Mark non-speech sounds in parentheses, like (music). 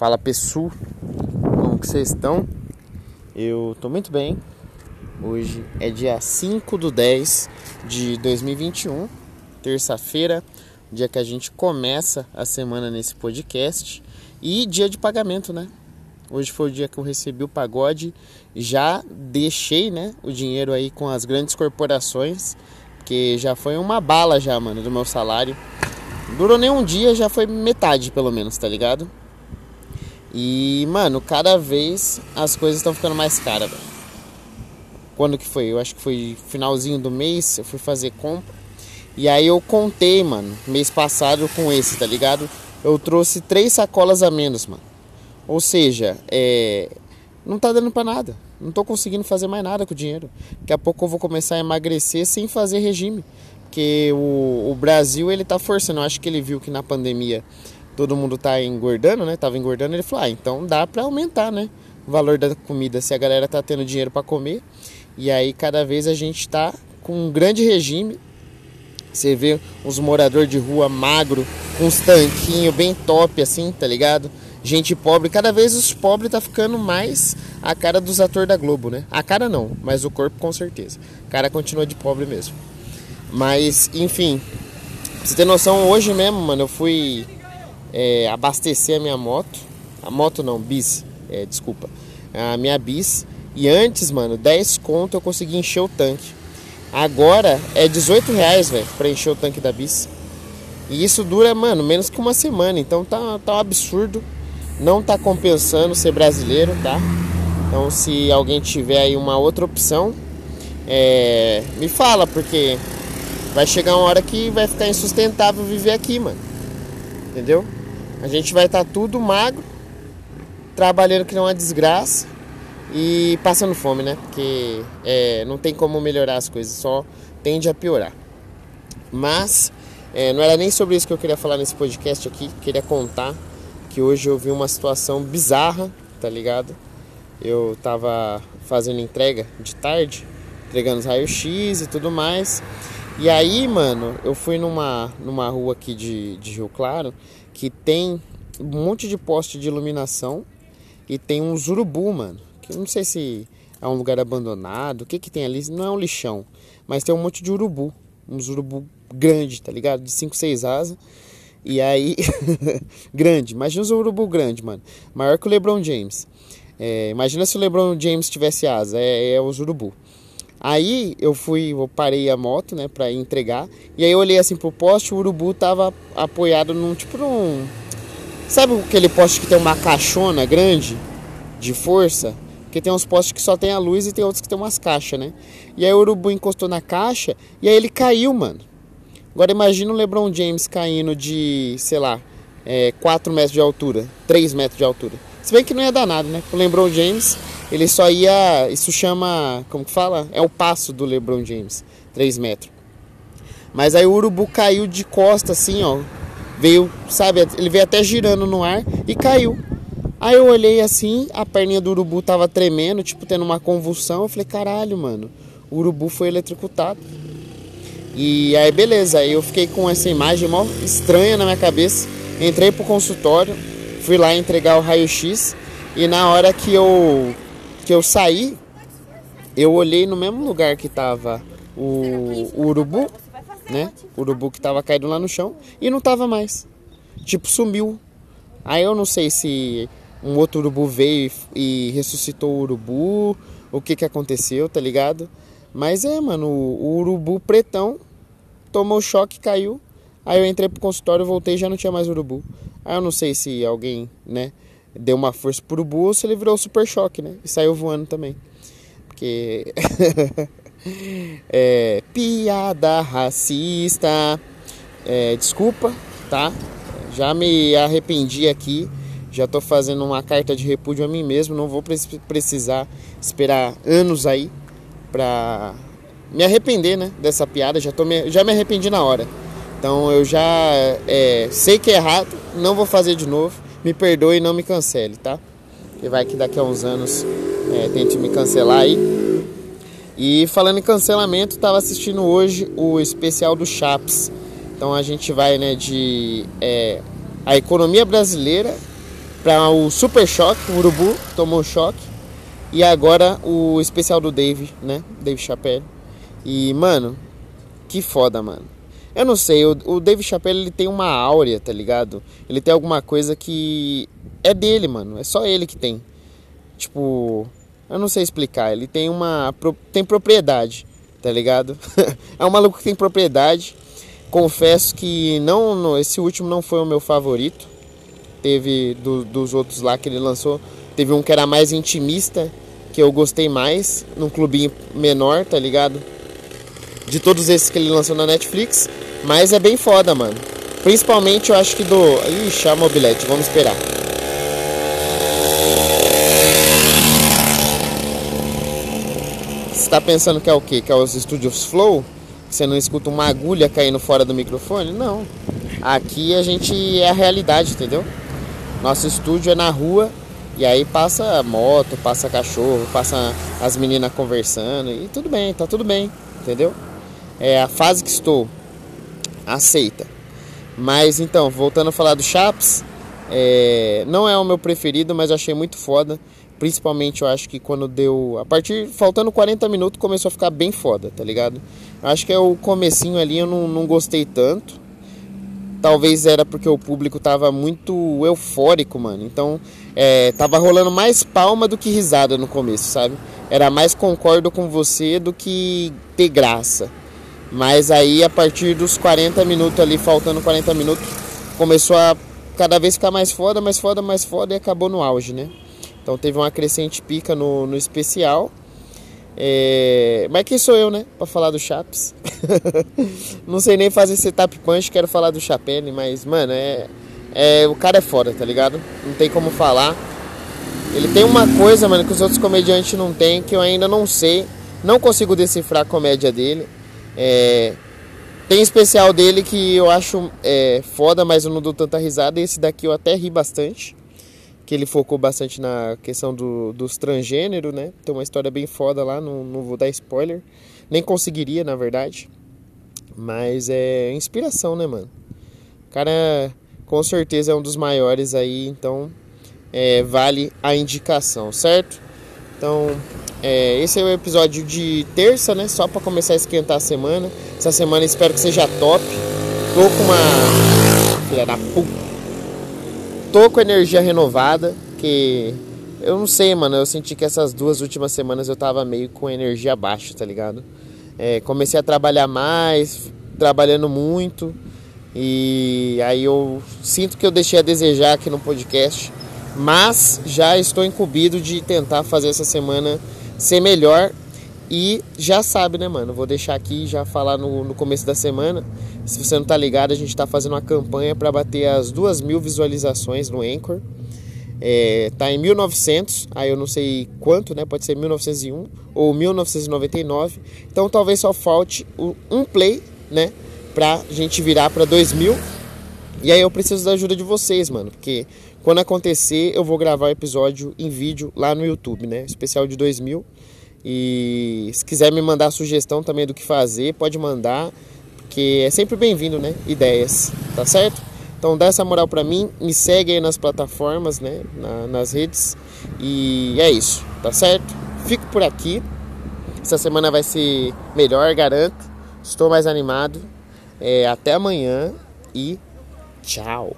Fala pessoal, como que vocês estão? Eu tô muito bem. Hoje é dia 5 do 10 de 2021, terça-feira, dia que a gente começa a semana nesse podcast e dia de pagamento, né? Hoje foi o dia que eu recebi o pagode, já deixei, né, o dinheiro aí com as grandes corporações, que já foi uma bala já, mano, do meu salário. Durou nem um dia, já foi metade pelo menos, tá ligado? E, mano, cada vez as coisas estão ficando mais caras. Quando que foi? Eu acho que foi finalzinho do mês, eu fui fazer compra. E aí eu contei, mano, mês passado com esse, tá ligado? Eu trouxe três sacolas a menos, mano. Ou seja, é... não tá dando pra nada. Não tô conseguindo fazer mais nada com o dinheiro. Daqui a pouco eu vou começar a emagrecer sem fazer regime. Porque o, o Brasil, ele tá forçando. Eu acho que ele viu que na pandemia todo mundo tá engordando, né? Tava engordando, ele falou: "Ah, então dá para aumentar, né? O valor da comida se a galera tá tendo dinheiro para comer". E aí cada vez a gente tá com um grande regime. Você vê uns moradores de rua magro, uns tanquinhos bem top assim, tá ligado? Gente pobre, cada vez os pobres tá ficando mais a cara dos atores da Globo, né? A cara não, mas o corpo com certeza. O cara continua de pobre mesmo. Mas, enfim, pra você ter noção, hoje mesmo, mano, eu fui é, abastecer a minha moto. A moto não, bis, é, desculpa. A minha bis. E antes, mano, 10 conto eu consegui encher o tanque. Agora é 18 reais, velho, pra encher o tanque da bis. E isso dura, mano, menos que uma semana. Então tá, tá um absurdo. Não tá compensando ser brasileiro, tá? Então se alguém tiver aí uma outra opção, é, me fala, porque vai chegar uma hora que vai ficar insustentável viver aqui, mano. Entendeu? A gente vai estar tá tudo magro, trabalhando que não é desgraça e passando fome, né? Porque é, não tem como melhorar as coisas, só tende a piorar. Mas é, não era nem sobre isso que eu queria falar nesse podcast aqui. Queria contar que hoje eu vi uma situação bizarra, tá ligado? Eu tava fazendo entrega de tarde, entregando os raios-x e tudo mais. E aí, mano, eu fui numa, numa rua aqui de, de Rio Claro que tem um monte de poste de iluminação e tem um urubu, mano. Que eu não sei se é um lugar abandonado, o que que tem ali? Não é um lixão, mas tem um monte de urubu, uns urubu grande, tá ligado? De 5, 6 asas. E aí, (laughs) grande, imagina os urubu grande, mano. Maior que o LeBron James. É, imagina se o LeBron James tivesse asa, é, é os urubu. Aí eu fui, eu parei a moto, né, pra entregar. E aí eu olhei assim pro poste, o urubu tava apoiado num tipo num. Sabe aquele poste que tem uma caixona grande de força? Porque tem uns postes que só tem a luz e tem outros que tem umas caixas, né? E aí o urubu encostou na caixa e aí ele caiu, mano. Agora imagina o LeBron James caindo de, sei lá, é, 4 metros de altura, 3 metros de altura. Se bem que não ia dar nada, né? O LeBron James ele só ia. Isso chama. Como que fala? É o passo do LeBron James, 3 metros. Mas aí o urubu caiu de costa assim, ó. Veio, sabe, ele veio até girando no ar e caiu. Aí eu olhei assim, a perninha do urubu tava tremendo, tipo tendo uma convulsão. Eu falei, caralho, mano, o urubu foi eletrocutado. E aí beleza, aí eu fiquei com essa imagem mó estranha na minha cabeça. Entrei pro consultório, fui lá entregar o raio-x e na hora que eu que eu saí, eu olhei no mesmo lugar que tava o, o urubu, né? O urubu que tava caído lá no chão e não tava mais. Tipo, sumiu. Aí eu não sei se um outro urubu veio e, ressuscitou o urubu, o que que aconteceu, tá ligado? Mas é, mano, o urubu pretão tomou choque, caiu. Aí eu entrei pro consultório, voltei já não tinha mais urubu. Aí eu não sei se alguém, né, deu uma força pro bolso, ele virou super choque, né? E saiu voando também. Porque. (laughs) é, piada racista. É, desculpa, tá? Já me arrependi aqui. Já tô fazendo uma carta de repúdio a mim mesmo. Não vou precisar esperar anos aí pra me arrepender, né? Dessa piada. Já, tô me, já me arrependi na hora. Então eu já é, sei que é errado. Não vou fazer de novo me perdoe e não me cancele, tá? E vai que daqui a uns anos é, tente me cancelar aí. E falando em cancelamento, estava assistindo hoje o especial do Chaps. Então a gente vai né, de é, a economia brasileira para o Super Choque, o Urubu tomou choque. E agora o especial do Dave, né? Dave Chappelle. E, mano, que foda, mano. Eu não sei, o, o Dave Chappelle ele tem uma áurea, tá ligado? Ele tem alguma coisa que é dele, mano. É só ele que tem. Tipo, eu não sei explicar. Ele tem uma. tem propriedade, tá ligado? (laughs) é um maluco que tem propriedade. Confesso que não, esse último não foi o meu favorito. Teve do, dos outros lá que ele lançou. Teve um que era mais intimista, que eu gostei mais, num clubinho menor, tá ligado? De todos esses que ele lançou na Netflix. Mas é bem foda, mano. Principalmente eu acho que do. Ixi, a mobilete, vamos esperar. Você tá pensando que é o quê? Que é os estúdios Flow? Você não escuta uma agulha caindo fora do microfone? Não. Aqui a gente é a realidade, entendeu? Nosso estúdio é na rua e aí passa moto, passa cachorro, passa as meninas conversando e tudo bem, tá tudo bem, entendeu? É a fase que estou. Aceita. Mas então, voltando a falar do Chaps, é, não é o meu preferido, mas eu achei muito foda. Principalmente eu acho que quando deu. A partir. Faltando 40 minutos começou a ficar bem foda, tá ligado? Acho que é o comecinho ali eu não, não gostei tanto. Talvez era porque o público tava muito eufórico, mano. Então é, tava rolando mais palma do que risada no começo, sabe? Era mais concordo com você do que ter graça. Mas aí a partir dos 40 minutos ali, faltando 40 minutos, começou a cada vez ficar mais foda, mais foda, mais foda e acabou no auge, né? Então teve uma crescente pica no, no especial. É... Mas quem sou eu, né? Pra falar do Chaps. (laughs) não sei nem fazer setup punch, quero falar do Chapelle, mas, mano, é... é. O cara é foda, tá ligado? Não tem como falar. Ele tem uma coisa, mano, que os outros comediantes não tem, que eu ainda não sei. Não consigo decifrar a comédia dele. É... Tem especial dele que eu acho é, foda, mas eu não dou tanta risada. Esse daqui eu até ri bastante que ele focou bastante na questão do, dos transgênero, né? Tem uma história bem foda lá, não, não vou dar spoiler. Nem conseguiria, na verdade. Mas é inspiração, né, mano? O cara com certeza é um dos maiores aí, então é, vale a indicação, certo? Então, é, esse é o episódio de terça, né? Só para começar a esquentar a semana. Essa semana espero que seja top. Tô com uma. Filha da puta tô com energia renovada, que eu não sei, mano, eu senti que essas duas últimas semanas eu tava meio com energia baixa, tá ligado? É, comecei a trabalhar mais, trabalhando muito, e aí eu sinto que eu deixei a desejar aqui no podcast, mas já estou incumbido de tentar fazer essa semana ser melhor e já sabe, né, mano? Vou deixar aqui já falar no, no começo da semana. Se você não tá ligado, a gente tá fazendo uma campanha para bater as duas mil visualizações no Anchor. É, tá em 1900, aí eu não sei quanto, né? Pode ser 1901 ou 1999. Então talvez só falte um play, né? Pra gente virar para 2000. E aí eu preciso da ajuda de vocês, mano, porque quando acontecer eu vou gravar o episódio em vídeo lá no YouTube, né? Especial de 2000. E se quiser me mandar sugestão também do que fazer, pode mandar, porque é sempre bem-vindo, né? Ideias, tá certo? Então dá essa moral pra mim, me segue aí nas plataformas, né? Na, nas redes. E é isso, tá certo? Fico por aqui. Essa semana vai ser melhor, garanto. Estou mais animado. É, até amanhã e tchau.